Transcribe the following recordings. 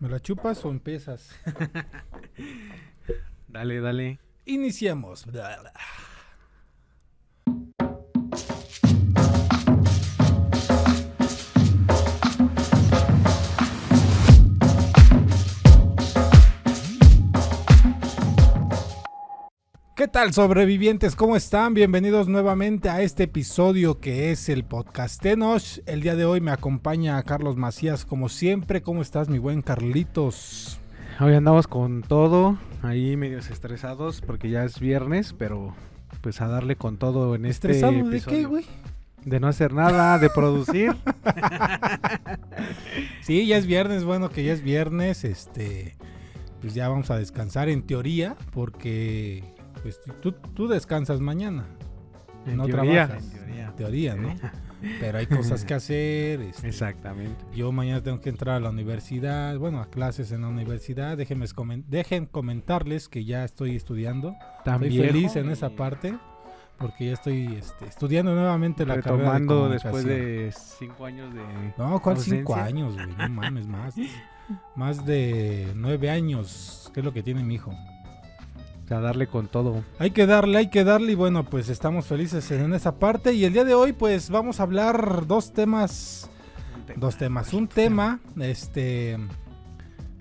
¿Me la chupas o empiezas? dale, dale. Iniciamos. ¿Qué tal sobrevivientes? ¿Cómo están? Bienvenidos nuevamente a este episodio que es el Podcastenos. El día de hoy me acompaña Carlos Macías como siempre. ¿Cómo estás mi buen Carlitos? Hoy andamos con todo, ahí medios estresados porque ya es viernes, pero pues a darle con todo en este ¿Estresado de qué, güey? De no hacer nada, de producir. sí, ya es viernes, bueno que ya es viernes, este pues ya vamos a descansar en teoría porque pues tú, tú descansas mañana. En no teoría. trabajas. En teoría. En teoría, ¿no? Pero hay cosas que hacer. este, Exactamente. Yo mañana tengo que entrar a la universidad, bueno, a clases en la universidad. Déjenme dejen comentarles que ya estoy estudiando. También Estoy feliz en esa parte porque ya estoy este, estudiando nuevamente la retomando carrera de después de cinco años de No, ¿cuál cinco años, güey? No mames, más. Más de nueve años, que es lo que tiene mi hijo. A darle con todo. Hay que darle, hay que darle y bueno, pues estamos felices en esa parte y el día de hoy pues vamos a hablar dos temas, dos temas, un tema, este,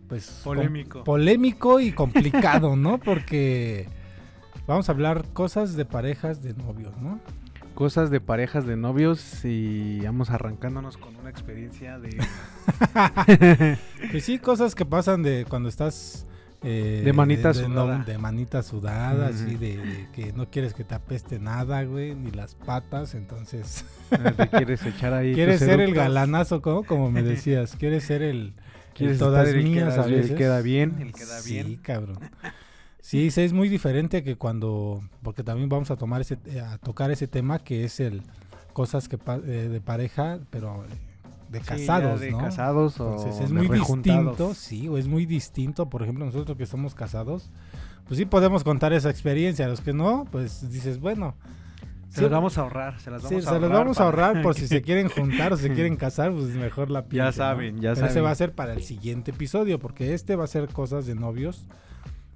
pues Polémico. polémico y complicado, ¿no? Porque vamos a hablar cosas de parejas de novios, ¿no? Cosas de parejas de novios y vamos arrancándonos con una experiencia de Pues sí, cosas que pasan de cuando estás... eh, De manita no- sudada. de manita sudada, así de, de que no quieres que te apeste nada, güey, ni las patas, entonces... te quieres echar ahí. ¿Quieres ser el galanazo, como, como me decías? ¿Quieres ser el, ¿Quieres todas estar el mías queda a bien, el veces? queda bien, el queda sí, bien? cabrón. Sí, sí, es muy diferente que cuando, porque también vamos a tomar ese, eh, a tocar ese tema que es el cosas que eh, de pareja, pero de Sí, ya casados, de ¿no? casados o Entonces es de muy rejuntados. distinto, sí, o es muy distinto, por ejemplo, nosotros que somos casados, pues sí podemos contar esa experiencia, los que no, pues dices, bueno, Se sí, las vamos a ahorrar, se las Sí, vamos a se ahorrar. los vamos a ahorrar por si se quieren juntar o se quieren casar, pues mejor la piensen, ¿no? saben, ya Pero ese saben. va a ser para el siguiente episodio, porque este va a ser cosas de novios,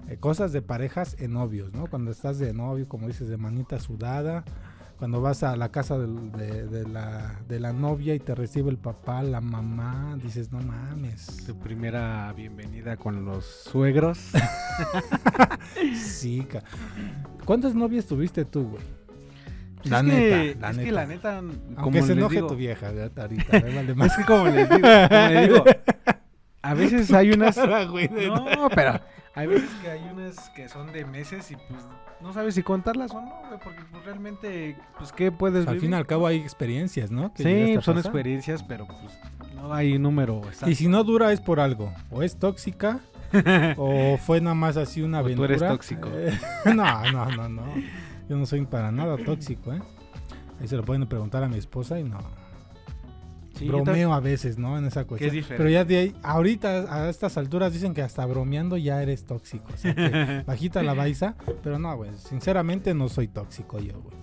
eh, cosas de parejas en novios, ¿no? Cuando estás de novio, como dices, de manita sudada, cuando vas a la casa de, de la, de la novia y te recibe el papá, la mamá, dices, no mames. Tu primera bienvenida con los suegros. Sí, ca- ¿Cuántas novias tuviste tú, güey? La es neta, que, la es que neta. la neta, Aunque como se enoje digo, tu vieja, ahorita, vale más. Es que como les digo, como les digo, a veces hay unas... Cara, güey, de- No, pero hay veces que hay unas que son de meses y pues no sabes si contarlas o no, güey, porque pues realmente, pues qué puedes Al vivir? fin y al cabo hay experiencias, ¿no? Que Sí, son pasar. experiencias, pero pues no hay número exacto. Y si no dura es por algo. O es tóxica, o fue nada más así una O tú aventura. eres tóxico. Eh, no, no, no, no. Yo no soy para nada tóxico, ¿eh? Ahí se lo pueden preguntar a mi esposa y no. Sí, Bromeo a veces, ¿no? En esa cuestión. diferente. Pero ya de ahí, ahorita, a estas alturas, dicen que hasta bromeando ya eres tóxico. O sea, que bajita la baiza. Pero no, güey. Sinceramente no soy tóxico yo, güey.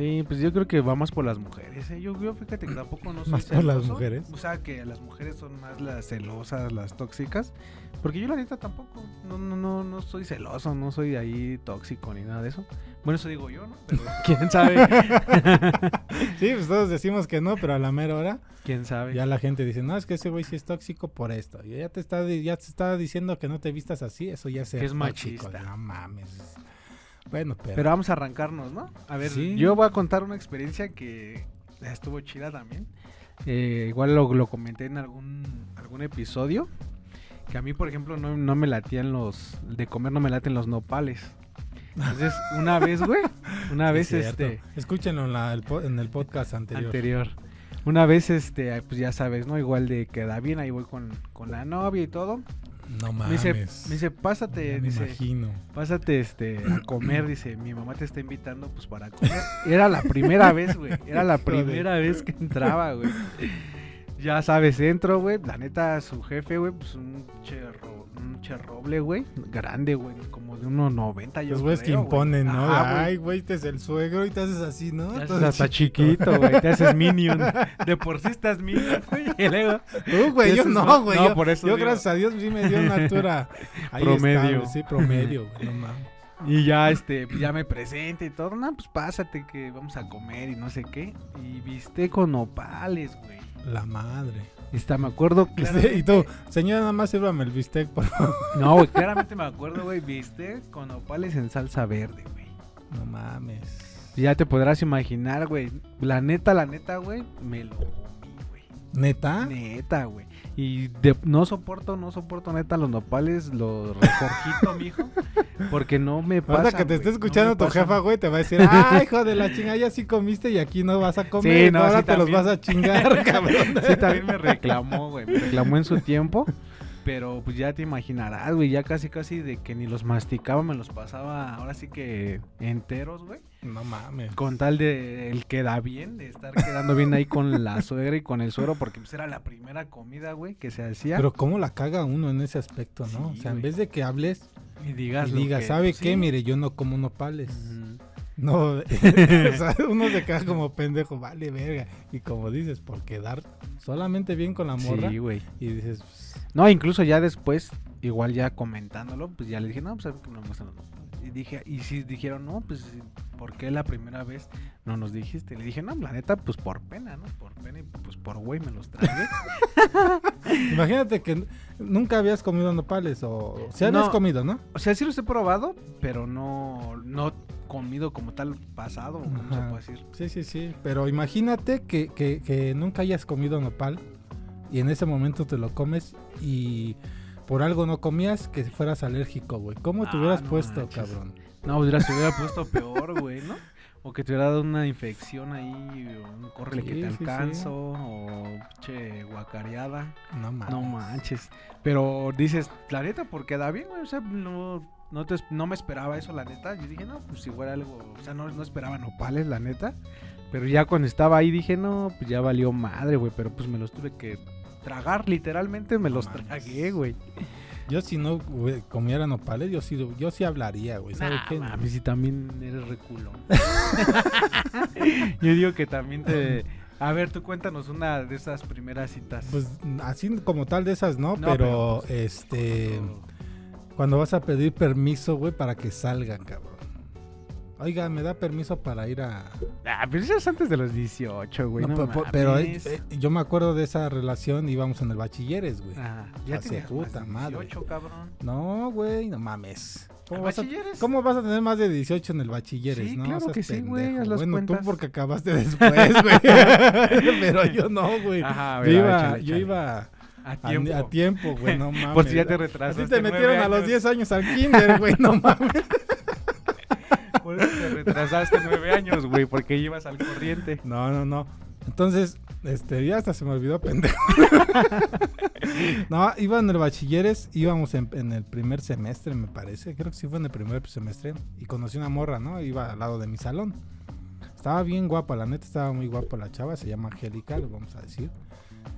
Sí, pues yo creo que va más por las mujeres. ¿eh? Yo, yo fíjate que tampoco no soy Más por las mujeres. O sea, que las mujeres son más las celosas, las tóxicas. Porque yo la neta tampoco. No, no, no, no soy celoso, no soy ahí tóxico ni nada de eso. Bueno, eso digo yo, ¿no? Pero quién sabe. Sí, pues todos decimos que no, pero a la mera hora. quién sabe. Ya la gente dice, no, es que ese güey sí es tóxico por esto. Y ya te está, ya te está diciendo que no te vistas así, eso ya se es machista. No mames. Bueno, pero, Pero vamos a arrancarnos, ¿no? A ver, Sí. yo voy a contar una experiencia que estuvo chida también. Eh, igual lo, lo comenté en algún, algún episodio. Que a mí, por ejemplo, no, no me latían los... De comer no me laten los nopales. Entonces, una vez, güey, una vez, este... Escúchenlo en, la- el po- en el podcast anterior. Anterior. Una vez, este, pues ya sabes, ¿no? Igual de queda bien, ahí voy con, con la novia y todo. No Me mames. dice, me dice, pásate, me dice, imagino. pásate este a comer, dice, mi mamá te está invitando pues para comer. Era la primera vez, güey. Era la primera vez que entraba, güey. Ya sabes, entro, güey. La neta, su jefe, güey, pues un cherro, pinche roble, güey. Grande, güey. Como de unos 90, yo Los güeyes que imponen, ¿no? Ajá. Ay, güey, este es el suegro y te haces así, ¿no? Te haces hasta chiquito, güey. Te haces minion. De por sí estás minion, güey. Y luego. Tú, güey, yo no, güey. no, yo, por eso yo digo. gracias a Dios, sí me dio una altura ahí Promedio. sí, promedio, güey, no mames. Y ya, este, ya me presente y todo. No, pues pásate que vamos a comer y no sé qué. Y viste con nopales, güey. La madre. Y está, me acuerdo claramente. y tú, señora, nada más sírvame el bistec, por favor. No, güey, claramente me acuerdo, güey. Viste con nopales en salsa verde, güey. No mames. Ya te podrás imaginar, güey. La neta, la neta, güey, me lo. ¿Neta? Neta, güey. Y de- no soporto, no soporto neta los nopales, los recorjito, mijo. Porque no me pasa. Ahora que te esté no escuchando me tu jefa, güey, te va a decir, ay, hijo de la chingada, ya sí comiste y aquí no vas a comer. Sí, no, ahora sí, te los también. vas a chingar, cabrón. Sí, también me reclamó, güey. Me reclamó en su tiempo. Pero pues ya te imaginarás, güey. Ya casi, casi de que ni los masticaba, me los pasaba ahora sí que enteros, güey. No mames. Con tal de el queda bien, de estar quedando bien ahí con la suegra y con el suero, porque pues era la primera comida, güey, que se hacía. Pero cómo la caga uno en ese aspecto, ¿no? Sí, o sea, en vez de que hables y digas, y digas, que- ¿sabe sí. qué? Mire, yo no como nopales. Ujú. No, o sea, uno se queda como pendejo, vale, verga. Y como dices, por quedar solamente bien con la morra. Sí, güey. y dices, pues, No, incluso ya después, igual ya comentándolo, pues ya le dije, no, pues a ver que me gustan los nopales. Y dije, y si dijeron, no, pues, ¿por qué la primera vez no nos dijiste? Le dije, no, la neta, pues por pena, ¿no? Por pena y pues por güey me los tragué. imagínate que nunca habías comido nopales o si habías No. comido, ¿no? o sea, sí los he probado, pero no, no comido como tal pasado, o como se puede decir. Sí, sí, sí. Pero imagínate que, que, que nunca hayas comido nopal y en ese momento te lo comes y por algo no comías que fueras alérgico, güey. ¿Cómo te Ah, hubieras no puesto, manches. cabrón? No, hubiera, se hubiera puesto peor, güey, ¿no? O que te hubiera dado una infección ahí, o un córrele que te sí, sí. alcanzo, o che guacareada. No mames. No manches. Pero dices, la neta, porque da bien, güey. O sea, no, no, te, no me esperaba eso, la neta. Yo dije, no, pues igual algo. O sea, no, no esperaba nopales, la neta. Pero ya cuando estaba ahí dije, no, pues ya valió madre, güey. Pero pues me los tuve que tragar, literalmente me No los mames. tragué, güey. Yo si no güey, comiera nopales, yo sí, yo sí hablaría, güey. ¿Sabes Nah, qué? mames, si también eres reculón. Yo digo que también te. A ver, tú cuéntanos una de esas primeras citas. Pues así como tal de esas, ¿no? No, pero, pero, pues, este... Cuando vas a pedir permiso, güey, para que salgan, cabrón. Oiga, ¿me da permiso para ir a...? Ah, pero eso es antes de los 18, güey. No, No, pe- pe- pero eh, yo me acuerdo de esa relación, íbamos en el bachilleres, güey. Ah, ya Hace puta más de madre. 18, cabrón. No, güey, no mames. ¿Cómo ¿En vas, a, bachilleres? cómo vas a tener más de 18 en el bachilleres? Sí, no, claro que sí, güey, Bueno, cuentas. tú porque acabaste después, güey. pero yo no, güey. Ajá, a yo iba, échale, yo échale. iba A a, tiempo. a tiempo, güey, no mames. Por si ya te A retrasaste. ti te metieron a los años. 10 años al kinder, güey, no mames. Por eso te retrasaste nueve años, güey, porque ibas al corriente. No, no, no. Entonces, este, ya hasta se me olvidó, pendejo. no, iba en el bachilleres, íbamos en, en el primer semestre, me parece. Creo que sí fue en el primer semestre. Y conocí una morra, ¿no? Iba al lado de mi salón. Estaba bien guapa, la neta estaba muy guapa la chava, se llama Angélica, lo vamos a decir.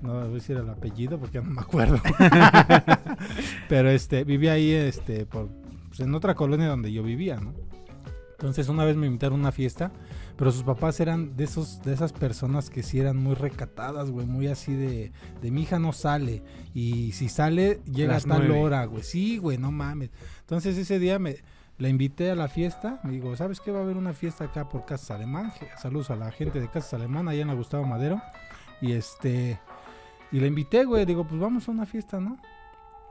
No voy a decir el apellido porque ya no me acuerdo. Pero este, vivía ahí, este, por, pues, en otra colonia donde yo vivía, ¿no? Entonces una vez me invitaron a una fiesta, pero sus papás eran de esos, de esas personas que sí eran muy recatadas, güey, muy así de, de mi hija no sale. Y si sale, llega Las a tal nueve. hora, güey. Sí, güey, no mames. Entonces ese día me la invité a la fiesta. Me digo, ¿sabes qué? Va a haber una fiesta acá por Casas Alemán. Saludos a la gente de Casas Alemán, allá en la Gustavo Madero. Y este, y la invité, güey. Digo, pues vamos a una fiesta, ¿no?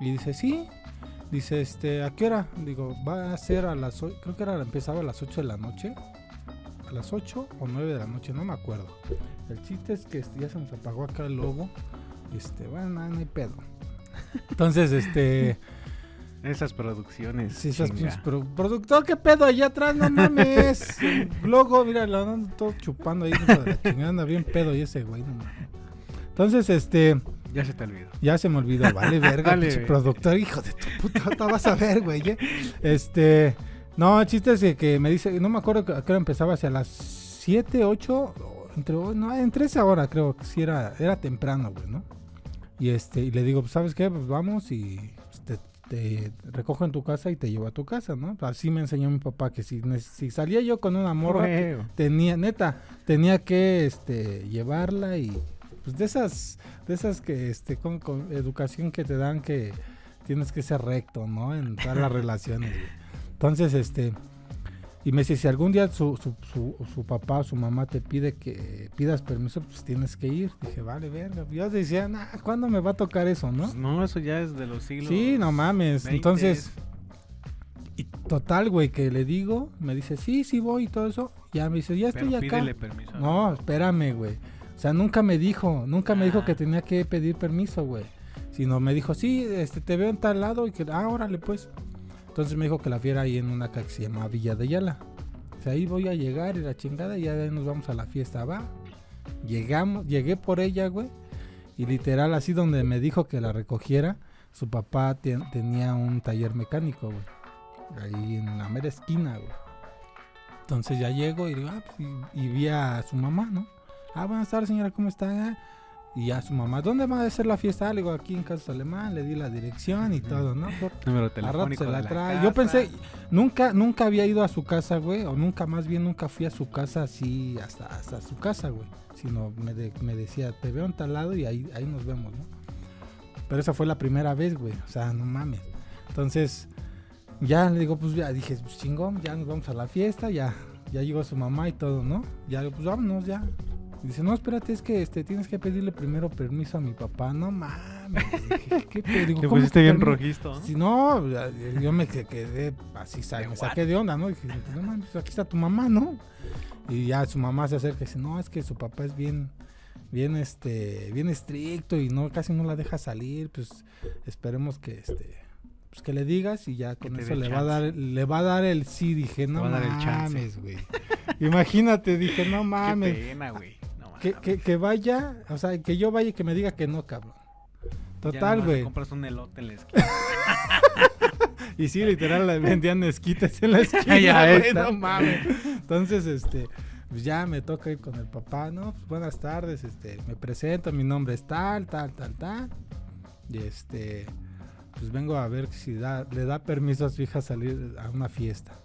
Y dice, sí. Dice, este, ¿a qué hora? Digo, va a ser a las, o- creo que era, empezaba a las 8 de la noche. A las 8 o 9 de la noche, no me acuerdo. El chiste es que este, ya se nos apagó acá el logo. Este, bueno, no, hay pedo. Entonces, este, Esas producciones. sí, esas pro- productor, ¿qué pedo? Allá atrás, no mames. Logo, mira, lo andan todo chupando ahí. de la chingada, anda bien pedo y ese güey, no mames. Entonces, este, Ya se te olvidó. ya se me olvidó, vale, verga, Vale, productor, hijo de tu puta, vas a ver, güey. ¿eh? Este, no, el chiste es que, me dice, no me acuerdo a qué hora empezaba, hacia las 7, 8, o entre, no, entre esa hora creo que sí era, era temprano, güey, ¿no? Y este, y le digo, pues, ¿sabes qué? Pues vamos y pues, te, te recojo en tu casa y te llevo a tu casa, ¿no? Así me enseñó mi papá que si, si salía yo con una morra, tenía, neta, tenía que este, llevarla y pues de esas, de esas que, este, con, educación que te dan que tienes que ser recto, ¿no? En todas las relaciones. Entonces, este, y me dice, si algún día su, su, su, papá o su mamá te pide que pidas permiso, pues tienes que ir. Dije, vale, verga. Yo decía, nah, ¿cuándo me va a tocar eso, no? Pues no, eso ya es de los siglos. Sí, no mames. Entonces, y total, güey, que le digo, me dice, sí, sí voy y todo eso. Ya me dice, ya estoy acá. Permiso, no, espérame, güey. O sea, nunca me dijo, nunca me dijo ah. que tenía que pedir permiso, güey. Sino me dijo, sí, este, te veo en tal lado y que, ah, órale, pues. Entonces me dijo que la fiera ahí en una casa que se llama Villa de Yala. O sea, ahí voy a llegar y la chingada y ya nos vamos a la fiesta, va. Llegamos, llegué por ella, güey. Y literal, así donde me dijo que la recogiera, su papá tenía un taller mecánico, güey. Ahí en la mera esquina, güey. Entonces ya llego y digo, ah, pues, y, vi a su mamá, ¿no? Ah, buenas tardes, señora, ¿cómo está? Y a su mamá, ¿dónde va a ser la fiesta? Le digo, aquí en Casa Alemán, le di la dirección y todo, ¿no? Número telefónico. Se la trae. Yo pensé, nunca, nunca había ido a su casa, güey, o nunca, más bien nunca fui a su casa así, hasta, hasta su casa, güey. Sino me, me decía, te veo en tal lado y ahí, ahí nos vemos, ¿no? Pero esa fue la primera vez, güey, o sea, no mames. Entonces, ya le digo, pues ya dije, pues chingón, ya nos vamos a la fiesta, ya, ya llegó su mamá y todo, ¿no? Ya, pues vámonos, ya, Dice, no, espérate, es que este tienes que pedirle primero permiso a mi papá. No mames. ¿Qué, ¿Qué Te pusiste bien rojisto. Si no, yo me quedé así, me saqué de onda, ¿no? dije, no mames, pues aquí está tu mamá, ¿no? Y ya su mamá se acerca y dice, no, es que su papá es bien, bien, este, bien estricto y no, casi no la deja salir. Pues esperemos que, este, pues que le digas y ya con eso le va a dar le va a dar el sí dije no mames güey imagínate dije no mames Qué pena güey que, que, vaya, o sea, que yo vaya y que me diga que no, cabrón. Total, güey. compras un elote en la esquina. y sí, literal, le vendían esquites en la esquina, güey, no mames. Entonces, este, pues ya me toca ir con el papá, ¿no? Pues buenas tardes, este, me presento, mi nombre es tal, tal, tal, tal. Y este, pues vengo a ver si da, le da permiso a su hija salir a una fiesta.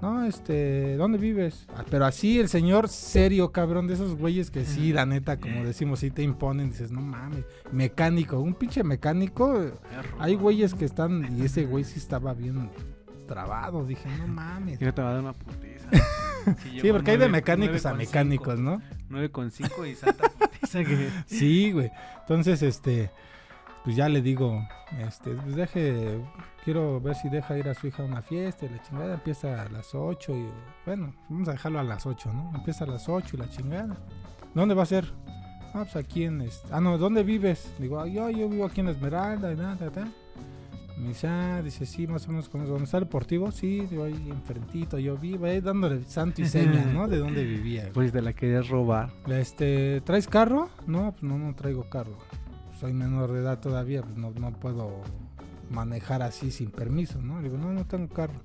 No, este, ¿dónde vives? Ah, pero así el señor serio, cabrón, de esos güeyes que sí, la neta, como decimos, sí te imponen, dices, no mames, mecánico, un pinche mecánico. Hay güeyes que están, y ese güey sí estaba bien trabado, dije, no mames. Yo te va a dar una putiza. sí, porque hay de mecánicos a mecánicos, ¿no? 9 con 5 y santa putiza que... sí, güey. Entonces, este, pues ya le digo, este, pues deje, quiero ver si deja ir a su hija a una fiesta y la chingada empieza a las 8 y bueno, vamos a dejarlo a las 8, ¿no? Empieza a las 8 y la chingada. ¿Dónde va a ser? Ah, pues aquí en este... Ah, no, ¿dónde vives? Digo, yo, yo vivo aquí en la Esmeralda y nada, nada. Me dice, ah, dice, sí, más o menos con eso. ¿Dónde está el deportivo? Sí, digo, ahí enfrentito yo vivo, ahí dándole santo y seña, ¿no? De dónde vivía. Pues de la querías robar. Este, ¿traes carro? No, pues no, no traigo carro. Soy menor de edad todavía, pues no, no puedo manejar así sin permiso, ¿no? Le digo, no, no tengo carro.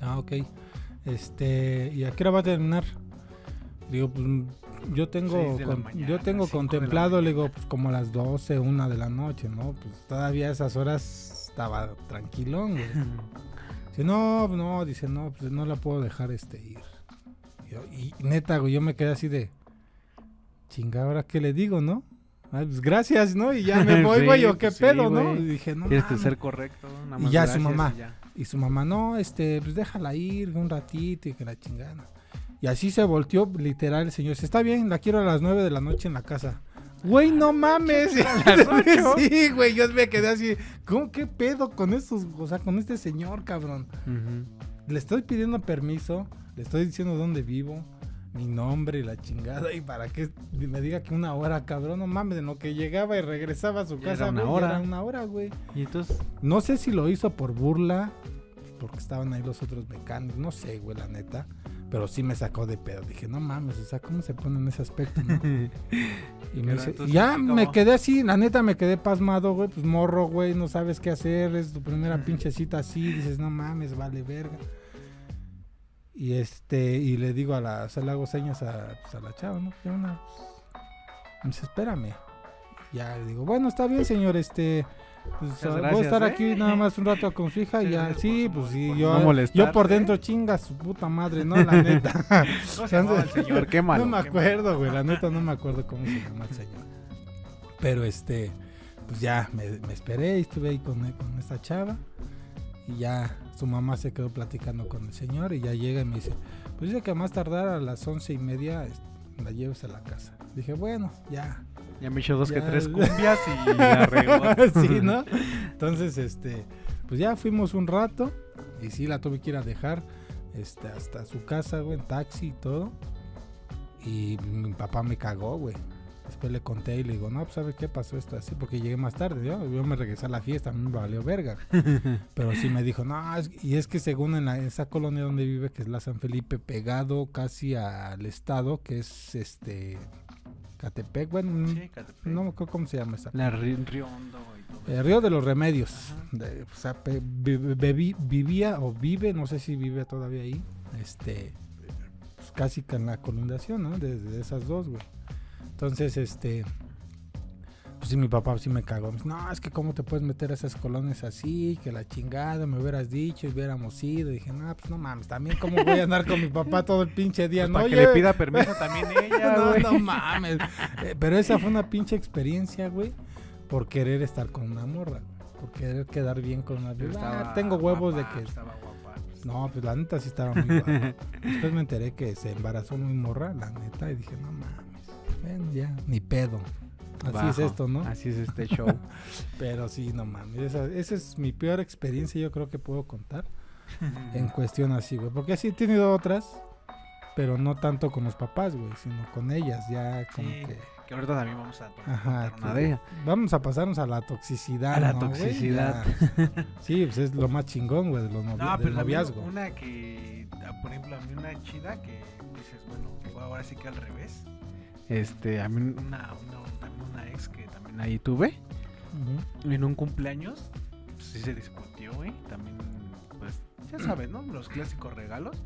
Ah, ok. Este, ¿y a qué hora va a terminar? Digo, pues yo tengo yo tengo contemplado, le digo, pues como a las 12, una de la noche, ¿no? Pues todavía a esas horas estaba tranquilón, güey. Dice, no, no, dice, no, pues no la puedo dejar este ir. Y, neta, güey, yo me quedé así de chinga, ahora qué le digo, ¿no? Pues gracias, ¿no? Y ya me voy, güey, o qué pues pedo, ¿no? Y dije, no. Tienes que ser correcto. Nada más y ya su mamá. Y, su mamá, no, este, pues déjala ir un ratito y que la chingada. Y así se volteó literal el señor. Está bien, la quiero a las nueve de la noche en la casa. Güey, no mames. sí, güey, yo me quedé así. ¿Cómo qué pedo con estos, o sea, con este señor, cabrón? Le estoy pidiendo permiso, le estoy diciendo dónde vivo, mi nombre y la chingada. Y para que me diga que una hora, cabrón, no mames, de lo que llegaba y regresaba a su casa. Era una hora. Era una hora, güey. Y entonces. No sé si lo hizo por burla, porque estaban ahí los otros mecánicos, no sé, güey, la neta. Pero sí me sacó de pedo. Dije, no mames, o sea, ¿cómo se pone en ese aspecto? y me dice, ya me quedé así, la neta me quedé pasmado, güey. Pues morro, güey, no sabes qué hacer. Es tu primera pinche cita así. Dices, no mames, vale verga. Y este, y le digo a la, o sea, le hago señas a, pues, a la chava, ¿no? Pues, una, me dice, espérame. Ya le digo, bueno, está bien, señor, este, Pues, voy a estar ¿eh? aquí nada más un rato con su hija y Sí, ya, sí, pues sí, por yo, no yo por ¿eh? dentro chinga su puta madre, ¿no? La neta. ¿Cómo se el señor? Qué malo. no me qué acuerdo, güey, la neta no me acuerdo cómo se llama el señor. Pero este, pues ya me, me esperé y estuve ahí con, con esta chava y ya su mamá se quedó platicando con el señor y ya llega y me dice, pues dice que a más tardar a las once y media la lleves a la casa. Dije, bueno, ya. Ya me echó dos que tres cumbias y regó. sí, ¿no? Entonces, este, pues ya fuimos un rato y sí la tuve que ir a dejar este, hasta su casa, güey, en taxi y todo. Y mi papá me cagó, güey. Después le conté y le digo, no, pues ¿sabe qué pasó esto así? Porque llegué más tarde, yo, yo me regresé a la fiesta, a mí me valió verga. Pero sí me dijo, no, es- y es que según en la- esa colonia donde vive, que es la San Felipe, pegado casi al estado, que es este Catepec, bueno, Sí, Catepec. no me acuerdo cómo se llama esa. La Ri- Río Hondo y todo Eh, eso. Río de los Remedios. De- o sea, vivía o vive, no sé si vive todavía ahí, este, pues casi en la colindación, ¿no? De, de esas dos, güey. Entonces, este, pues sí, mi papá sí me cagó. Me dice, no, es que cómo te puedes meter a esas colonias así, que la chingada, me hubieras dicho y hubiéramos ido. dije, no, pues no mames, también cómo voy a andar con mi papá todo el pinche día, Pues ¿no? para que le pida permiso también ella, no, no mames. Eh, Pero esa fue una pinche experiencia, güey, por querer estar con una morra, por querer quedar bien con una vieja. Ah, tengo huevos guapa, de que Estaba guapa. pues. no, pues la neta sí estaba muy guapa. Después me enteré que se embarazó muy morra, la neta, y dije, no mames, bueno, ya, ni pedo. Así Bajo. es esto, ¿no? Así es este show. Pero sí, no mames. Esa, esa es mi peor experiencia, yo creo que puedo contar. En cuestión así, güey. Porque sí he tenido otras, pero no tanto con los papás, güey, sino con ellas, ya como Sí, que. que ahorita también vamos a Ajá, una de. Vamos a pasarnos a la toxicidad. A la toxicidad. Sí, pues es lo más chingón, güey, de los novi- No, del noviazgo. una que, por ejemplo, a mí una chida que dices, bueno, ahora sí que al revés. Este, a mí una, una, una ex que también ahí tuve, Ujú. en un cumpleaños, pues, sí se discutió, güey. También, pues, ya sabes, ¿no? Los clásicos regalos.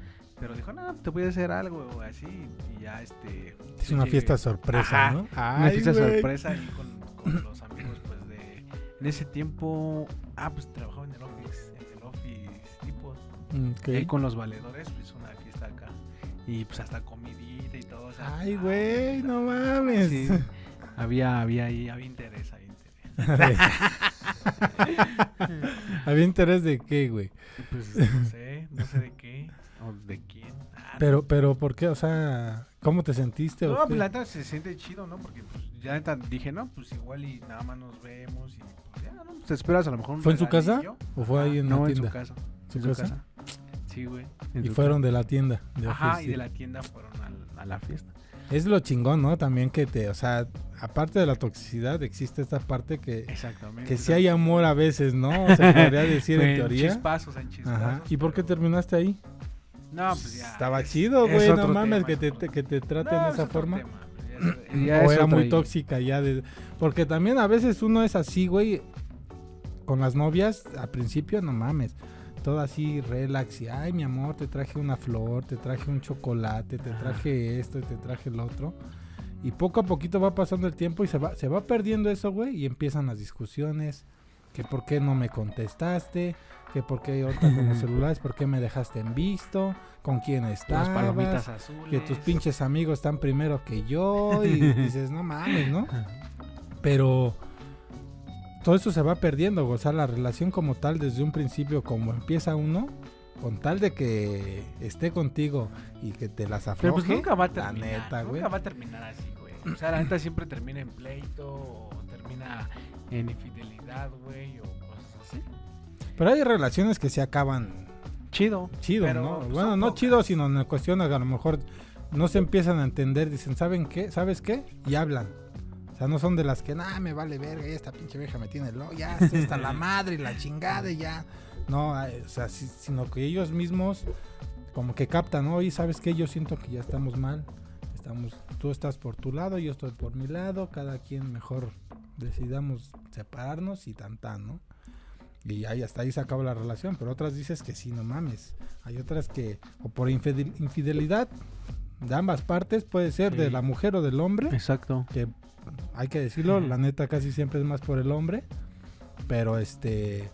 Pero dijo, no, te voy a hacer algo o así. Y ya, este. Es una llegué- fiesta sorpresa, Ajá, ¿no? Una Ay, fiesta güey. sorpresa ahí con, con los amigos, pues, de. En ese tiempo. Ah, pues trabajaba en el office. En el office tipos. Mm, ok. Y ahí con los valedores, pues una fiesta acá. Y pues hasta comidita o Ay, ah, güey, o no mames. sí, había, había ahí, había interés, había interés. Había interés de qué, güey. Pues no sé, no sé de qué. O de quién. Ah, Pero, pero, ¿por qué? O sea, ¿cómo te sentiste? o No, qué? pues la neta se siente chido, ¿no? Porque pues, ya neta dije, no, pues igual y nada más nos vemos y pues ya, ¿no? Te esperas a lo mejor un ¿Fue en su casa? ¿O fue ahí en no, la en su tienda? casa. ¿Su en su casa? Sí, güey. Y fueron de la tienda. de. Ajá, y de la tienda fueron a, la fiesta. Es lo chingón, ¿no? También que te, o sea, aparte de la toxicidad, existe esta parte que, Exactamente. que sí hay amor a veces, ¿no? Se podría decir en En teoría. Chispazos, en chispazos. Ajá. ¿Y por qué pero- terminaste ahí? No, pues ya. Estaba es- chido, güey, no mames, tema, que te, que te traten No, de es esa forma. tema, ya es- ya o era muy tóxica ya de... Porque también a veces uno es así, güey, con las novias, al principio, no mames, todo así relax y, ay, mi amor, te traje una flor, te traje un chocolate, te traje esto y te traje el otro. Y poco a poquito va pasando el tiempo y se va, se va perdiendo eso, güey, y empiezan las discusiones, que por qué no me contestaste, que por qué ahorita con los celulares, por qué me dejaste en visto, con quién Las estabas, palomitas azules. que tus pinches amigos están primero que yo y dices, no mames, ¿no? Pero todo eso se va perdiendo, o sea, la relación como tal desde un principio, como empieza uno, con tal de que esté contigo y que te las Pero afloje, pues nunca va a la terminar. neta, güey. nunca va a terminar así, güey. O sea, la neta siempre termina en pleito o termina en infidelidad, güey, o cosas así. Pero hay relaciones que se acaban Chido. chido, Pero, ¿no? pues, bueno, no chido, sino en cuestión a lo mejor no se empiezan a entender, dicen, ¿saben qué? ¿Sabes qué? Y hablan. O sea, no son de las que, nah, me vale verga, ya esta pinche vieja me tiene loco, ya hasta la madre y la chingada y ya. No, o sea, sí- sino que ellos mismos como que captan, ¿no? Oye, ¿sabes qué? Yo siento que ya estamos mal. Estamos, tú estás por tu lado, yo estoy por mi lado, cada quien mejor decidamos separarnos y tan tan, ¿no? Y ahí hasta ahí se acaba la relación, pero otras dices que sí, no mames. Hay otras que, o por infidel- infidelidad de ambas partes, puede ser de Sí. la mujer o del hombre, Exacto. que hay que decirlo, la neta casi siempre es más por el hombre. Pero este.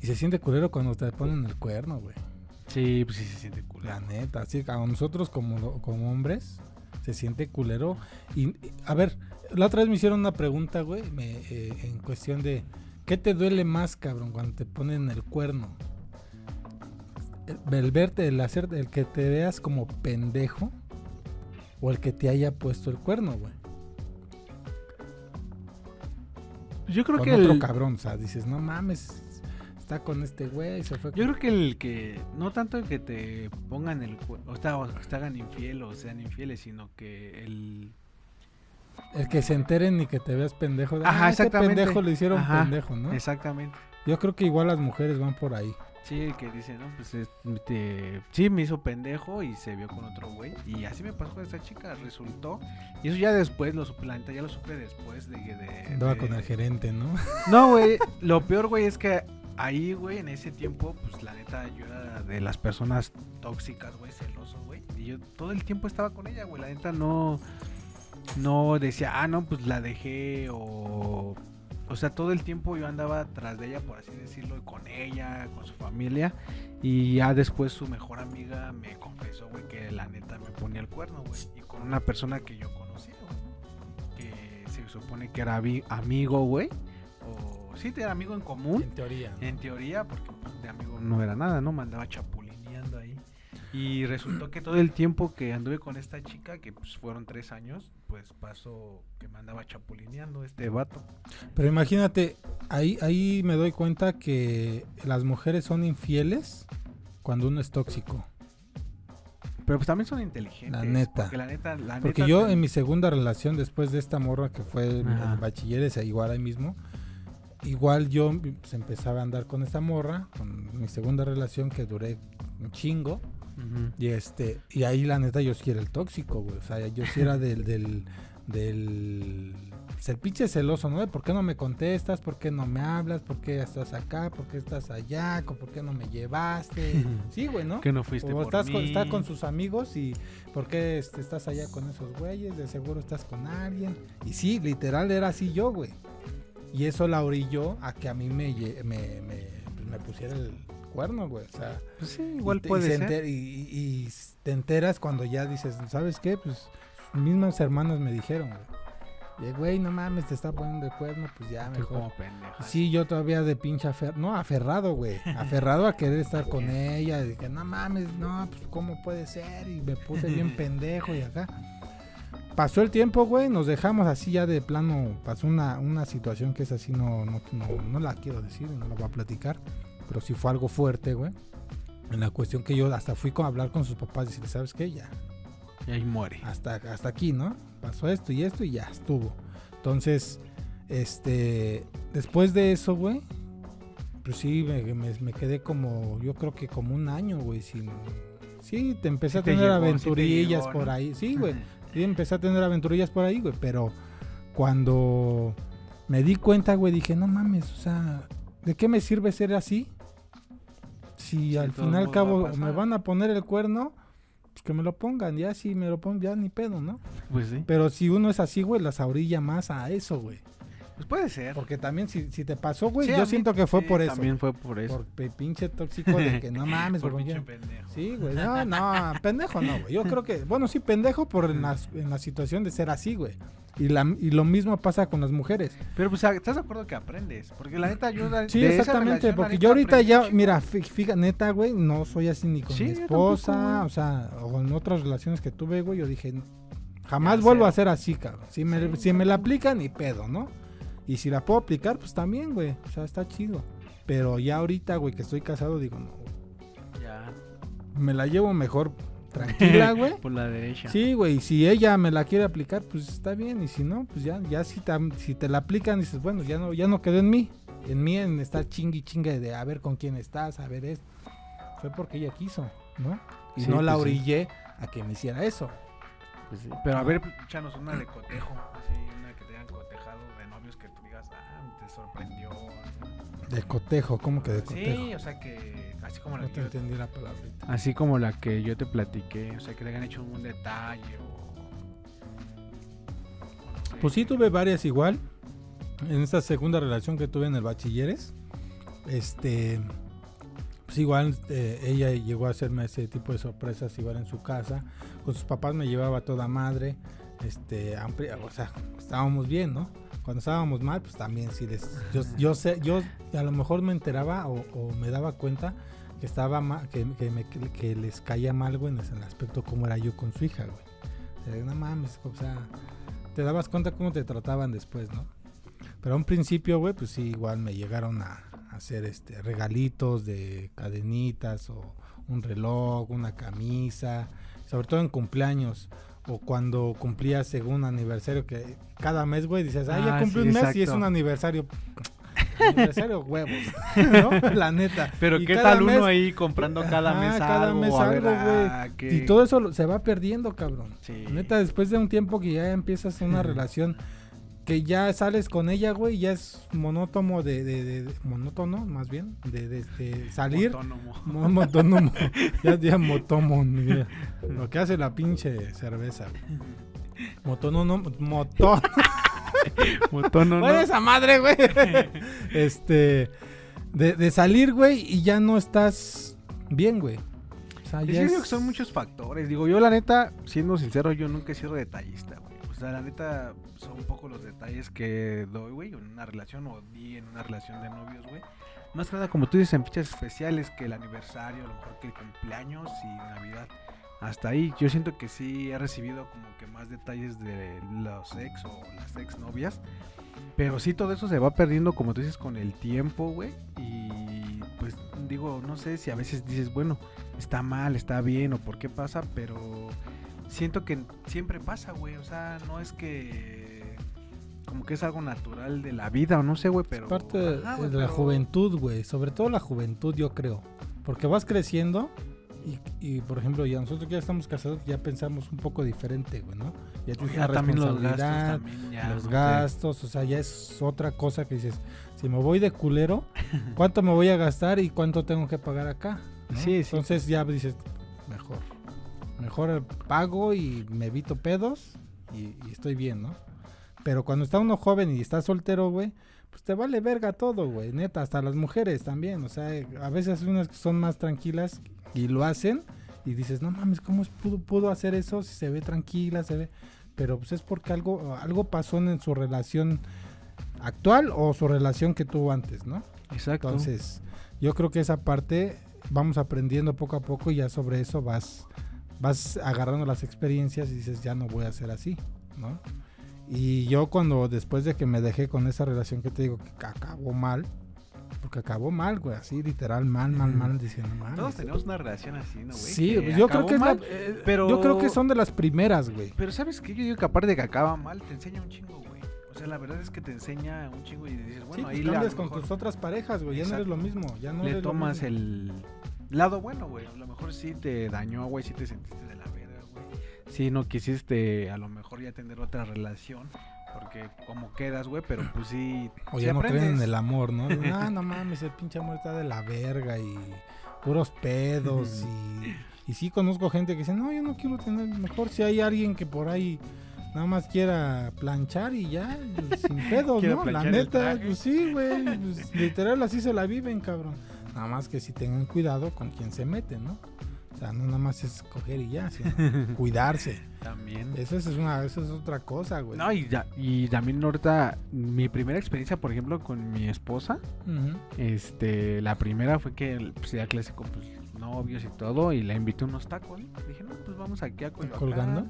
Y se siente culero cuando te ponen el cuerno, güey. Sí, pues sí se siente culero. La neta, así que a nosotros como, como hombres se siente culero. Y, y, a ver, la otra vez me hicieron una pregunta, güey, me, eh, en cuestión de ¿qué te duele más, cabrón, cuando te ponen el cuerno? El, verte, el hacer, el que te veas como pendejo o el que te haya puesto el cuerno, güey. Yo creo Con que otro el, cabrón, o sea, dices, no mames, está con este güey, se fue Yo con- creo que el que no tanto el que te pongan el o, está, o te hagan infiel o sean infieles, sino que el El que se enteren y que te veas pendejo. De, Ajá, "Ah, este exactamente. pendejo le hicieron Ajá, pendejo, ¿no? exactamente. Yo creo que igual las mujeres van por ahí. Sí, el que dice, no, pues este, sí me hizo pendejo y se vio con otro güey y así me pasó con esta chica, resultó y eso ya después lo supe, la neta, ya lo supe después de que de, Andaba de- con el gerente, ¿no? No, güey, lo peor, güey, es que ahí, güey, en ese tiempo, pues la neta, yo era de las personas tóxicas, güey, celoso, güey. Y yo todo el tiempo estaba con ella, güey. La neta no, no decía, ah, no, pues la dejé o... O sea, todo el tiempo yo andaba tras de ella, por así decirlo, con ella, con su familia. Y ya después su mejor amiga me confesó, güey, que la neta me ponía el cuerno, güey. Y con una persona que yo conocía, güey. Que se supone que era amigo, güey. O sí, era amigo en común. En teoría. En teoría, porque pues, de amigo no era nada, ¿no? Me andaba chapulineando ahí. Y resultó que todo el tiempo que anduve con esta chica, que pues fueron tres años, pues pasó que me andaba chapulineando este vato. Pero imagínate, ahí, ahí me doy cuenta que las mujeres son infieles cuando uno es tóxico. Pero pues también son inteligentes. La neta. Porque la neta, la Porque neta yo te- en mi segunda relación, después de esta morra que fue en bachilleres, igual ahí mismo, igual yo pues, empezaba a andar con esta morra, con mi segunda relación que duré un chingo. Y este, y ahí la neta yo sí era el tóxico, güey. O sea, yo sí era del, del, del el pinche celoso, ¿no? De ¿Por qué no me contestas? ¿Por qué no me hablas? ¿Por qué estás acá? ¿Por qué estás allá? ¿Con- ¿Por qué no me llevaste? Sí, güey, ¿no? Que no fuiste O por estás con, mí. está con sus amigos y ¿por qué este, estás allá con esos güeyes? De seguro estás con alguien. Y sí, literal era así yo, güey. Y eso la orilló a que a mí me, me, me, pues, me pusiera el cuerno, güey. O sea, Pues sí, igual y y puede se ser. enter- y, y- y te enteras cuando ya dices, ¿sabes qué? Pues mismas hermanas me dijeron, güey. Y, güey, no mames, te está poniendo el cuerno, pues ya mejor. como pendeja. Sí, yo todavía de pinche aferrado, no, aferrado, güey, aferrado a querer estar con ella, de que no mames, no, pues cómo puede ser, y me puse bien pendejo y acá. Pasó el tiempo, güey, nos dejamos así ya de plano, pasó una, una situación que es así, no, no, no, no la quiero decir, no la voy a platicar, pero sí fue algo fuerte, güey. En la cuestión que yo hasta fui a hablar con sus papás y decirles, ¿sabes qué? Ya, Y ahí muere. hasta, hasta aquí, ¿no? Pasó esto y esto y ya estuvo. Entonces, este, después de eso, güey, pues sí, me, me- me quedé como, yo creo que como un año, güey, sin... Sí, te empecé Sí a te tener llegó, sí te aventurillas llegó, por ¿no? ahí. Sí, güey. Sí, empecé a tener aventurillas por ahí, güey. Pero cuando me di cuenta, güey, dije, no mames, o sea, ¿de qué me sirve ser así? Si de al todos fin y al modos va a cabo me van a poner el cuerno, pues que me lo pongan. Ya si me lo ponen, ya ni pedo, ¿no? Pues sí. Pero si uno es así, güey, las orilla más a eso, güey. Pues puede ser. Porque también si, si te pasó, güey, Sí, yo siento que fue sí, por eso. También fue por eso. Por pinche tóxico de que no mames, por ¿por pinche pendejo. Sí, güey. No, no, pendejo no, güey. Yo creo que, bueno, sí, pendejo por en la, en la situación de ser así, güey. Y, la, y lo mismo pasa con las mujeres. Pero pues, ¿estás de acuerdo que aprendes? Porque la neta ayuda. Sí, exactamente. Porque yo ahorita ya, mira, fíjate, neta, güey, no soy así ni con Sí, mi yo esposa, tampoco, o sea, o en otras relaciones que tuve, güey, yo dije, jamás vuelvo a ser así, cabrón. Si me, Sí, si me la aplican, ni pedo, ¿no? Y si la puedo aplicar, pues también, güey. O sea, está chido. Pero ya ahorita, güey, que estoy casado, digo, no, güey, Ya. me la llevo mejor tranquila, güey. Por la derecha. Sí, güey, si ella me la quiere aplicar, pues está bien, y si no, pues ya, ya si, te la aplican, dices, bueno, ya no, ya no quedó en mí, en mí en estar chingui chingue de a ver con quién estás, a ver esto, fue porque ella quiso, ¿no? Y Sí, no la pues sí. orillé a que me hiciera eso. Pues sí. Pero a ver, échanos una de cotejo. Así, una que te hayan cotejado de novios que tú digas, ah, te sorprendió. De cotejo, ¿cómo que de cotejo? Sí, o sea que. Así como la no que te yo- entendí la palabrita. Así como la que yo te platiqué. O sea, que te hayan hecho un detalle o. o. Pues sí, tuve varias igual. en esta segunda relación que tuve en el bachilleres, este, pues igual eh, ella llegó a hacerme ese tipo de sorpresas igual en su casa. Con sus papás me llevaba toda madre. Este, amplia- o sea, estábamos bien, ¿no? Cuando estábamos mal, pues también sí les, yo, yo sé, yo a lo mejor me enteraba o, o me daba cuenta que estaba ma- que, que me- que- les caía mal, güey, en el aspecto como era yo con su hija, güey. O sea, no mames, o sea, te dabas cuenta cómo te trataban después, ¿no? Pero a un principio, güey, pues sí, igual me llegaron a hacer este regalitos de cadenitas o un reloj, una camisa, sobre todo en cumpleaños o cuando cumplía según aniversario que cada mes, güey, dices, ah, ya Ah, cumple sí, un mes y es un aniversario. aniversario huevos, ¿no? La neta. Pero Y qué cada tal uno mes- ahí comprando cada Ajá, mes cada algo, mes a ver, algo, güey. ah, Y todo eso lo- se va perdiendo, cabrón. Sí. Neta, después de un tiempo que ya empiezas una relación que ya sales con ella, güey, ya es monótono de, de, de- de- monótono, más bien, de, de- de salir. Autónomo. Mo- Motónomo. ya, ya motomo, mira. Lo que hace la pinche cerveza. Motónomo, motón. Autónomo. Oye, esa madre, güey. este, de, de salir, güey, y ya no estás bien, güey. O sea, es- que son muchos factores. Digo, yo la neta, siendo sincero, yo nunca he sido detallista, güey. Sea, la neta, son un poco los detalles que doy, güey, en una relación o di en una relación de novios, güey. Más que nada, como tú dices, en fechas especiales, que el aniversario, a lo mejor que el cumpleaños y Navidad. Hasta ahí, yo siento que sí he recibido como que más detalles de los ex o las ex novias. Pero sí, todo eso se va perdiendo, como tú dices, con el tiempo, güey. Y pues digo, no sé si a veces dices, bueno, está mal, está bien o por qué pasa, pero siento que siempre pasa, güey. O sea, no es que como que es algo natural de la vida o no sé, güey, pero Es parte de, Ajá, güey, de la juventud, güey. Sobre todo la juventud, yo creo. Porque vas creciendo y, y, por ejemplo, ya nosotros que ya estamos casados, ya pensamos un poco diferente, güey, ¿no? Ya tienes una también los gastos responsabilidad, también ya, los gastos, o sea, ya es otra cosa que dices, si me voy de culero, ¿cuánto me voy a gastar y cuánto tengo que pagar acá? ¿no? Sí, sí. Entonces ya dices, mejor. Mejor pago y me evito pedos y, y estoy bien, ¿no? Pero cuando está uno joven y está soltero, güey, pues te vale verga todo, güey. Neta, hasta las mujeres también. O sea, a veces unas que son más tranquilas y lo hacen y dices, no mames, ¿cómo es- pudo, pudo hacer eso si se ve tranquila, se ve... Pero pues es porque algo, algo pasó en su relación actual o su relación que tuvo antes, ¿no? Exacto. Entonces, yo creo que esa parte vamos aprendiendo poco a poco y ya sobre eso vas, vas agarrando las experiencias y dices, ya no voy a ser así, ¿no? Y yo cuando después de que me dejé con esa relación que te digo que acabó mal, porque acabó mal, güey, así literal, mal, mal, mal, diciendo mal. Todos tenemos una relación así, ¿no, güey? Sí, Que yo creo que es la- mal, eh, pero- yo creo que son de las primeras, güey. Pero ¿sabes qué? Yo digo que aparte de que acaba mal, te enseña un chingo, güey. O sea, la verdad es que te enseña un chingo y dices, sí, bueno, pues ahí la- cambias lo con mejor tus otras parejas, güey, ya no eres lo mismo, ya no le eres lo tomas mismo. el lado bueno, güey. A lo mejor sí te dañó, güey, sí te sentiste de la verga, güey. Sí no quisiste a lo mejor ya tener otra relación, porque como quedas, güey, pero pues sí... O sí ya no creen en el amor, ¿no? Ah, no mames, el pinche amor está de la verga y puros pedos y, y sí conozco gente que dice, no, yo no quiero tener, mejor si hay alguien que por ahí nada más quiera planchar y ya, pues, sin pedos, ¿no? La neta, pues sí, güey, pues, literal así se la viven, cabrón. Nada más que si tengan cuidado con quien se meten, ¿no? O sea, no nada más es coger y ya, sino cuidarse. También. Eso es una, eso es otra cosa, güey. No, y, ya, y también ahorita, mi primera experiencia, por ejemplo, con mi esposa, este, la primera fue que, pues, ya clásico, pues, novios y todo, y la invité a unos tacos, ¿no? Dije, no, pues vamos aquí a Coyoacán. ¿Colgando?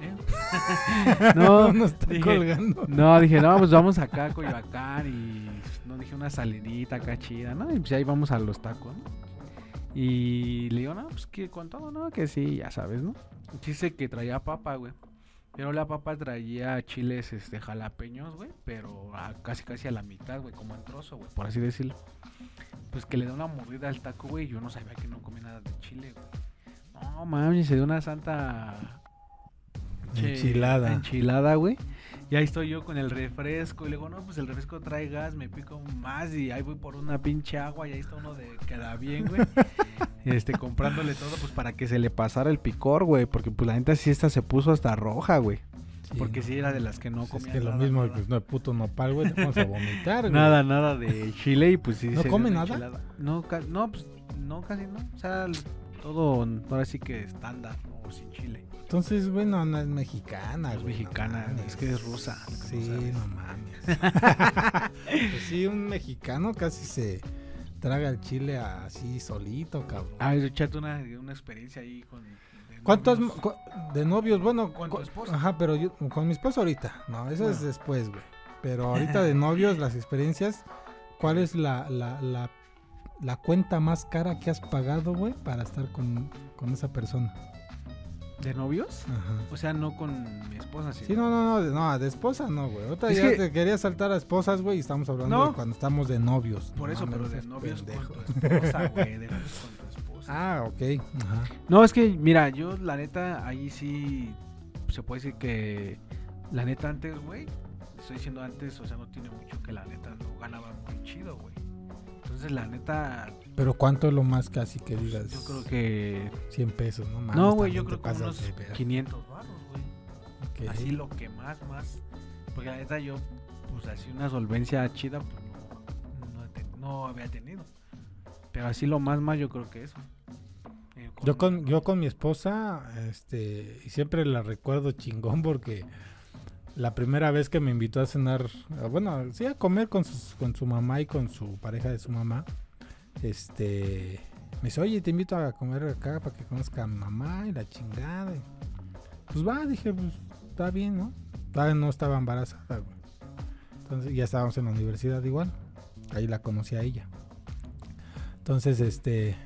¿Eh? no, no está dije, colgando. No, dije, no, pues vamos acá a Coyoacán y no dije una salidita acá chida, ¿no? Y pues ahí vamos a los tacos, ¿no? Y le digo, no, pues que con todo, ¿no? Que sí, ya sabes, ¿no? Dice que traía papa, güey. Pero la papa traía chiles este jalapeños, güey, pero a casi casi a la mitad, güey, como en trozo, güey, por así decirlo. Pues que le da una mordida al taco, güey, yo no sabía que no comía nada de chile, güey. No, mami, se dio una santa Enchilada. Enchilada, güey. Y ahí estoy yo con el refresco. Y le digo, no, pues el refresco trae gas, me pico más. Y ahí voy por una pinche agua. Y ahí está uno de queda bien, güey. este, comprándole todo, pues para que se le pasara el picor, güey. Porque, pues la neta, sí, esta se puso hasta roja, güey. Sí, porque no sí era de las que no Pues comía es que lo nada, mismo, nada. pues no, puto nopal, güey, te vamos a vomitar, güey. Nada, nada de chile y pues sí. ¿No come nada? enchilada. No, no, pues no, casi no. O sea, todo ahora sí que estándar o sin chile. Entonces, bueno, no es mexicana, Es güey. mexicana, es que es rusa. no Sí, no mames. Pues sí, un mexicano casi se traga el chile así solito, cabrón. Ah, échate una, una experiencia ahí con. ¿Cuántos cu- de novios? Bueno, ¿Con tu esposa? Ajá, pero yo con mi esposa ahorita. No, eso es después, güey. Pero ahorita de novios, las experiencias, ¿cuál es la, la, la, la cuenta más cara que has pagado, güey, para estar con, con esa persona? ¿De novios? Ajá. O sea, no con mi esposa, sí. Sí, no, no, no, de, no, de esposa no, güey. Ahorita Es ya que- te quería saltar a esposas, güey, y estamos hablando No. de cuando estamos de novios. Por No eso, pero de novios pendejo. con tu esposa, güey. De novios con tu esposa. Ah, ok. Ajá. No, es que, mira, yo la neta, ahí sí se puede decir que la neta antes, güey, estoy diciendo antes, o sea, no tiene mucho que la neta no ganaba muy chido, güey. Entonces, la neta, Pero ¿cuánto es lo más casi que digas? yo creo que... 100 pesos, ¿no? Mames, no, güey, yo creo que unos de ver. 500 baros, güey. Así lo que más, más... Porque la neta yo, pues así una solvencia chida, pues no, no, ten- no había tenido. Pero así lo más, más yo creo que eso. Eh, Yo con, yo con mi esposa, este, y siempre la recuerdo chingón porque la primera vez que me invitó a cenar, bueno, sí, a comer con, sus- con su mamá y con su pareja de su mamá, este, me dice, oye, te invito a comer acá para que conozca a mamá y la chingada. pues va, dije, pues está bien, ¿no? Todavía no estaba embarazada, güey. Entonces ya estábamos en la universidad igual. Ahí la conocí a ella. Entonces, este,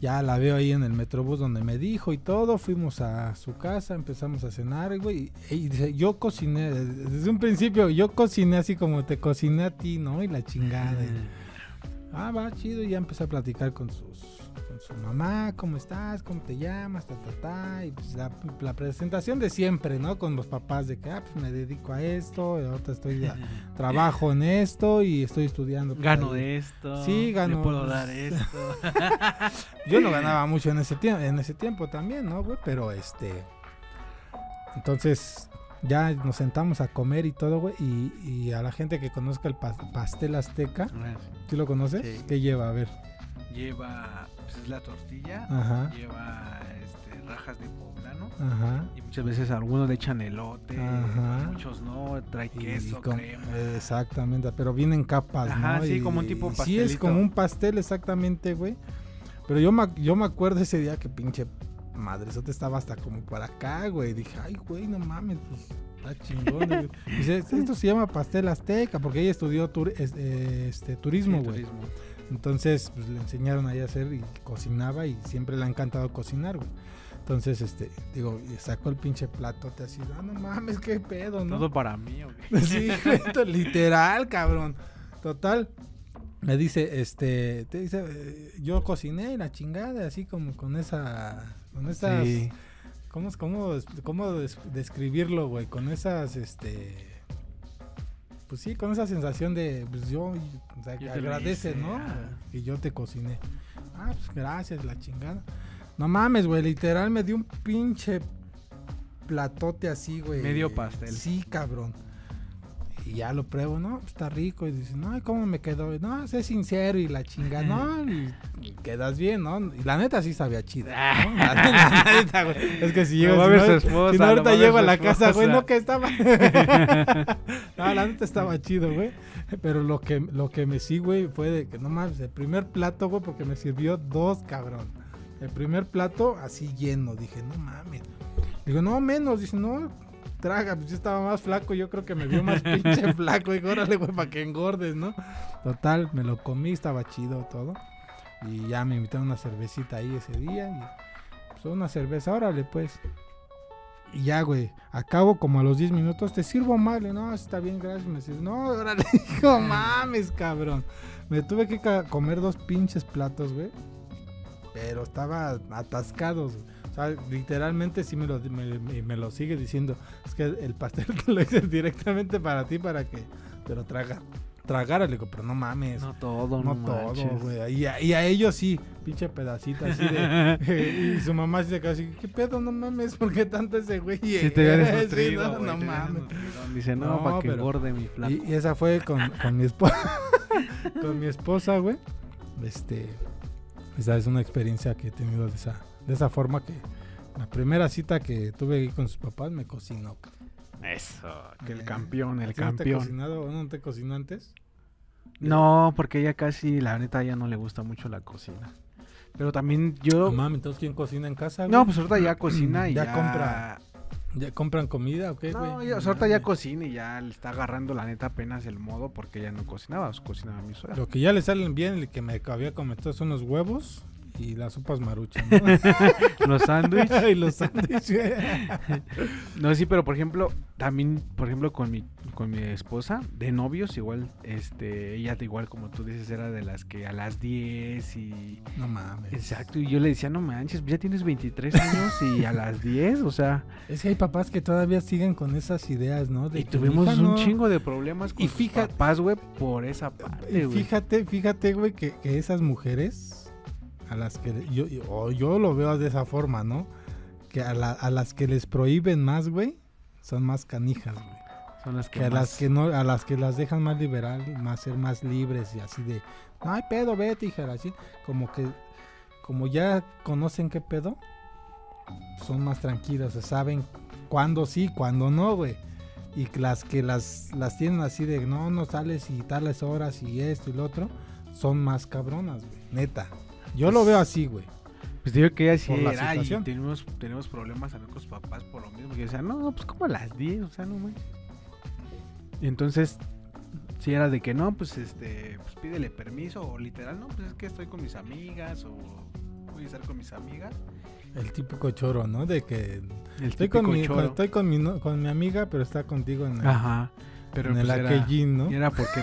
ya la veo ahí en el metrobús donde me dijo y todo. Fuimos a su casa, empezamos a cenar, güey. Y, dice, yo cociné, desde un principio, yo cociné así como te cociné a ti, ¿no? Y la chingada. Ah, va, chido. Y ya empecé a platicar con sus con su mamá, ¿cómo estás? ¿Cómo te llamas? Ta, ta, ta. Y pues la, la presentación de siempre, ¿no? Con los papás de que, ah, pues me dedico a esto, y ahorita estoy, a- trabajo en esto y estoy estudiando. Gano ahí. de esto. Sí, gano, puedo pues. dar esto. Yo no ganaba mucho en ese tiempo, en ese tiempo también, ¿no, güey? Pero este. Entonces, ya nos sentamos a comer y todo, güey. Y, y a la gente que conozca el pas- pastel azteca, Ah, ¿sí lo conoces? Sí. ¿Qué lleva? A ver. Lleva, pues es la tortilla, Ajá. lleva este, rajas de poblano Ajá. y muchas veces algunos le echan elote, Ajá. muchos no, trae queso, con- crema. Exactamente, pero vienen capas, Ajá, ¿no? sí, Y- como un tipo y Sí, es como un pastel, exactamente, güey. Pero yo me, yo me acuerdo ese día que pinche madresote estaba hasta como por acá, güey. Dije, ay, güey, no mames, pues está chingón. güey". Dice, esto se llama pastel azteca, porque ella estudió tur- eh, este, turismo, Sí, güey. turismo. Entonces, pues le enseñaron ahí a hacer y cocinaba y siempre le ha encantado cocinar, güey. Entonces, este, digo, sacó el pinche platote así, ah, no mames, qué pedo, ¿no? Todo para mí, ¿o qué? Sí, güey, to- literal, cabrón. Total. Me dice, este, te dice, eh, yo cociné la chingada, así como con esa, con esas, Sí. ¿cómo, cómo, cómo des- describirlo, güey? Con esas, este, pues sí, con esa sensación de, pues yo, o sea, que agradece, hice, ¿no? ajá. Que yo te cociné. Ah, pues gracias, la chingada. No mames, güey, literal me dio un pinche platote así, güey. Medio pastel. Sí, cabrón. Y ya lo pruebo, ¿no? Pues está rico. Y dice, no, ¿cómo me quedó? No, sé sincero y la chinga, ¿no? Y quedas bien, ¿no? Y la neta sí sabía chida. ¿no? La, la neta, güey. Es que si llego, si no, su esposa, si no lo ahorita llego a la casa, güey, no que estaba. no, la neta estaba chido, güey. Pero lo que, lo que me sí, güey, fue de que no mames, el primer plato, güey, porque me sirvió dos, cabrón. El primer plato así lleno. Dije, no mames. Digo, no, menos. Dice, no, traga. Pues yo estaba más flaco. Yo creo que me vio más pinche flaco. Digo, órale, güey, para que engordes, ¿no? Total, me lo comí, estaba chido todo. Y ya me invitaron a una cervecita ahí ese día. Y pues una cerveza, órale, pues. Y ya, güey, acabo como a los 10 minutos, te sirvo mal, no, está bien, gracias. Me dice, no, órale, no mames, cabrón. Me tuve que comer dos pinches platos, güey. Pero estaba atascados, güey. O sea, literalmente sí me lo, me, lo sigue diciendo. Es que el pastel te lo hice directamente para ti, para que te lo traga. Tragara. Le digo, pero no mames. No todo, No, no, todo, güey. Y, a- y a ellos sí, pinche pedacito así de. y su mamá se quedó así, ¿qué pedo? No mames, ¿por qué tanto ese güey? Sí, te Sí, no, no te mames. Dice, no, No, para que engorde mi flaco. Y, y esa fue con, con mi esposa. con mi esposa, güey. Este. Esa es una experiencia que he tenido de esa, de esa forma que la primera cita que tuve ahí con sus papás me cocinó. Eso, que el Eh, campeón, ¿a el ¿No te, campeón. cocinado, ¿No te cocinó antes? No, porque ella casi, la neta, ya no le gusta mucho la cocina. Pero también yo... No mames, entonces ¿quién cocina en casa? No, pues ahorita ya cocina y Ya ya... compra. ¿Ya compran comida o qué, güey? No, ya, ahorita ya cocina y ya le está agarrando la neta apenas el modo porque ella no cocinaba, pues, cocinaba mi suegra. Lo que ya le salen bien, el que me había comentado son los huevos y las sopas maruchan, ¿no? Los sándwiches. y los sándwiches. No, sí, pero por ejemplo, también, por ejemplo, con mi, con mi esposa, de novios, igual, este, ella igual como tú dices, era de las que a las 10 y... no mames. Exacto, y yo le decía, no manches, ya tienes 23 años y a las 10, o sea, Es que hay papás que todavía siguen con esas ideas, ¿no? De y tuvimos hija un no- chingo de problemas con Y fíjate- papás, güey, por esa parte, güey. fíjate, fíjate, güey, que, que esas mujeres a las que yo, yo, yo lo veo de esa forma, ¿no? Que a, la- a las que les prohíben más, güey, son más canijas, güey. Son las que, Que a las que no, a las que las dejan más liberal, más ser más libres y así de, no hay pedo, vete, hija, así, como que, como ya conocen qué pedo, son más tranquilas, o sea, saben cuándo sí, cuándo no, güey. Y las que las, las tienen así de, no, no sales y tales horas y esto y lo otro, son más cabronas, güey, neta. Yo lo veo así, güey. Pues digo que ella sí por la era y situación. tenemos, tenemos problemas también con sus papás por lo mismo. Que decían, no, pues como a las 10, o sea, no manches. Entonces, si era de que no, pues este, pues pídele permiso, o literal, no, pues es que estoy con mis amigas, o voy a estar con mis amigas. El típico choro, ¿no? De que El estoy con mi, estoy con mi, no- con mi amiga, pero está contigo en el, Ajá. Pero en el pues, era, aquellín, ¿no? y era porque,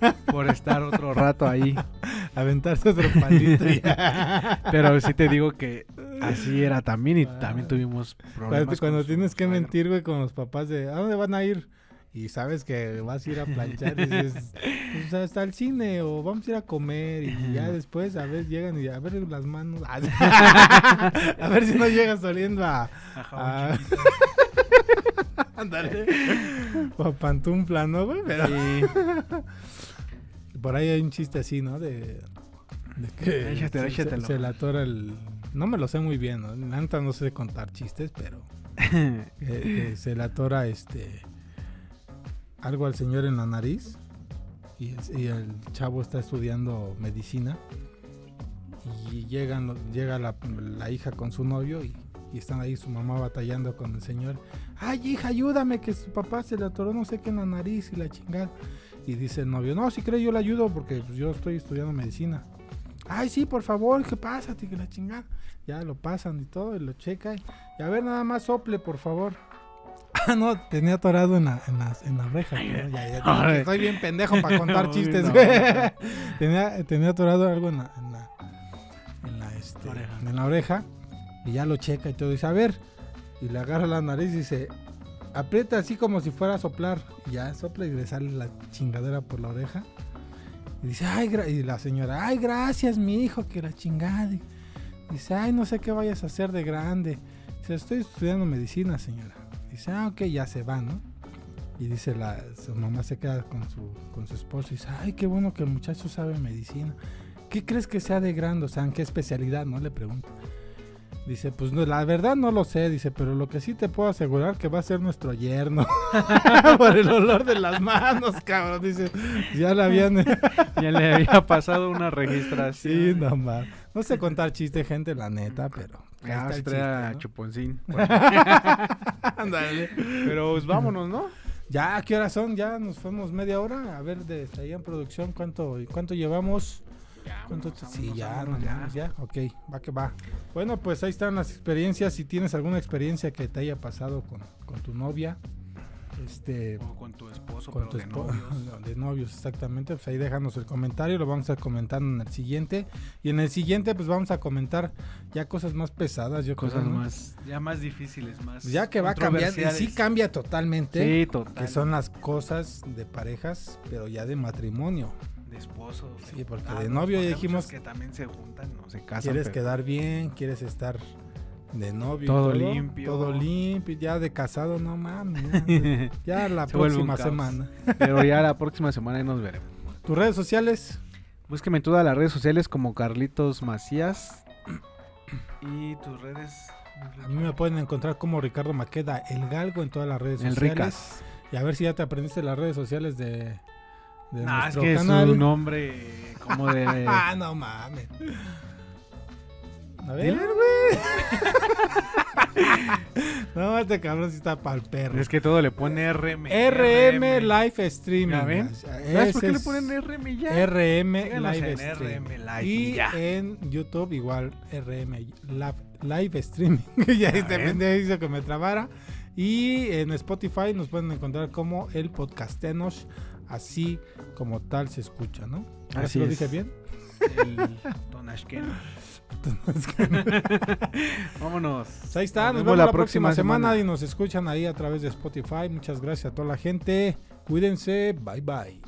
pues, por estar otro rato ahí. Aventarse otro palito. y- Pero sí te digo que así era también y también tuvimos problemas. Cuando, tienes que mentir, güey, con los papás de ¿a dónde van a ir? Y sabes que vas a ir a planchar y dices, pues hasta el cine o vamos a ir a comer y ya después a ver llegan y a ver las manos. a ver si no llegas oliendo a... Chiquito. Ándale. o a pantufla, ¿no, güey? Pero Sí. Por ahí hay un chiste así, ¿no? De, de que Échatelo, se, se- échatelo. se le atora el... No me lo sé muy bien, ¿no? La neta no sé contar chistes, pero... que, que se le atora este algo al señor en la nariz y el, y el chavo está estudiando medicina y llegan llega la, la hija con su novio y, y están ahí su mamá batallando con el señor ay hija ayúdame que su papá se le atoró no sé qué en la nariz y la chingada y dice el novio no si cree yo le ayudo porque pues, yo estoy estudiando medicina ay sí por favor que pásate que la chingada ya lo pasan y todo y lo checan y a ver, nada más sople, por favor. Ah, no, tenía atorado en la, en la, en la reja. Ya, ya, soy bien pendejo para contar chistes, no. tenía, tenía atorado algo en la, en la, en la, este, Oreja. en la oreja. Y ya lo checa y todo. Dice, a ver. Y le agarra la nariz y dice, aprieta así como si fuera a soplar. Ya sopla y le sale la chingadera por la oreja. Y dice, ay, gra-", y la señora, ay, gracias, mi hijo, que la chingada. Dice, ay, no sé qué vayas a hacer de grande. Dice, estoy estudiando medicina, señora. Dice, ah, ok, ya se va, ¿no? Y dice, la, su mamá se queda con su, con su esposo y dice, ay, qué bueno que el muchacho sabe medicina. ¿Qué crees que sea de grande? O sea, ¿en qué especialidad? No le pregunto. Dice, pues no, la verdad no lo sé, dice, pero lo que sí te puedo asegurar que va a ser nuestro yerno. Por el olor de las manos, cabrón. Dice, ya la habían... Ya le había pasado una sí, registración. no más. No sé contar chiste, gente, la neta, pero... Ya está se el trae a chiste, ¿no? Chuponcín. Ándale. Pero pues vámonos, ¿no? Ya, ¿qué horas son? Ya nos fuimos media hora. A ver, de ahí en producción, ¿cuánto, cuánto llevamos? ¿Cuánto te- sí, ya, no, ya, ya. Ok, va que va. Bueno, pues ahí están las experiencias. Si tienes alguna experiencia que te haya pasado con, con tu novia, Este, O con tu esposo, con pero tu de novios. de novios, exactamente. Pues ahí déjanos el comentario, lo vamos a comentar en el siguiente. Y en el siguiente, pues vamos a comentar ya cosas más pesadas, yo Cosas creo, ¿no? más, ya más difíciles, más Ya que va a cambiar, y sí cambia totalmente. Sí, total. Que son las cosas de parejas, pero ya de matrimonio. De esposos. Sí, porque de no, novio ya dijimos- que también se juntan, no se casan. quieres pero- quedar bien, quieres estar de novio. y Todo limpio. Todo limpio, ya de casado, no mames. Ya, ya la próxima semana. Pero ya la próxima semana ahí nos veremos. Tus redes sociales, Búsqueme en todas las redes sociales como Carlitos Macías. Y tus redes. a mí me pueden encontrar como Ricardo Maqueda, el galgo en todas las redes El sociales. Ricas. Y a ver si ya te aprendiste las redes sociales de, de Nah, es nuestro que canal. es un nombre como de. Ah, no mames. A ver, güey. no, este cabrón sí está pa'l perro. es que todo le pone RM. RM Live Streaming. ¿Ya ven? ¿Sabes por qué le es ponen RM ya? RM Síganos Live Streaming. RM Live y ya. en YouTube igual RM Live, live Streaming. ya pendejo hizo que me trabara. Y en Spotify nos pueden encontrar como el Podcastenos, así como tal se escucha, ¿no? Así lo dije bien. Vámonos. Pues ahí está, nos, vemos, la próxima, semana. semana y nos escuchan ahí a través de Spotify. Muchas gracias a toda la gente. Cuídense. Bye bye.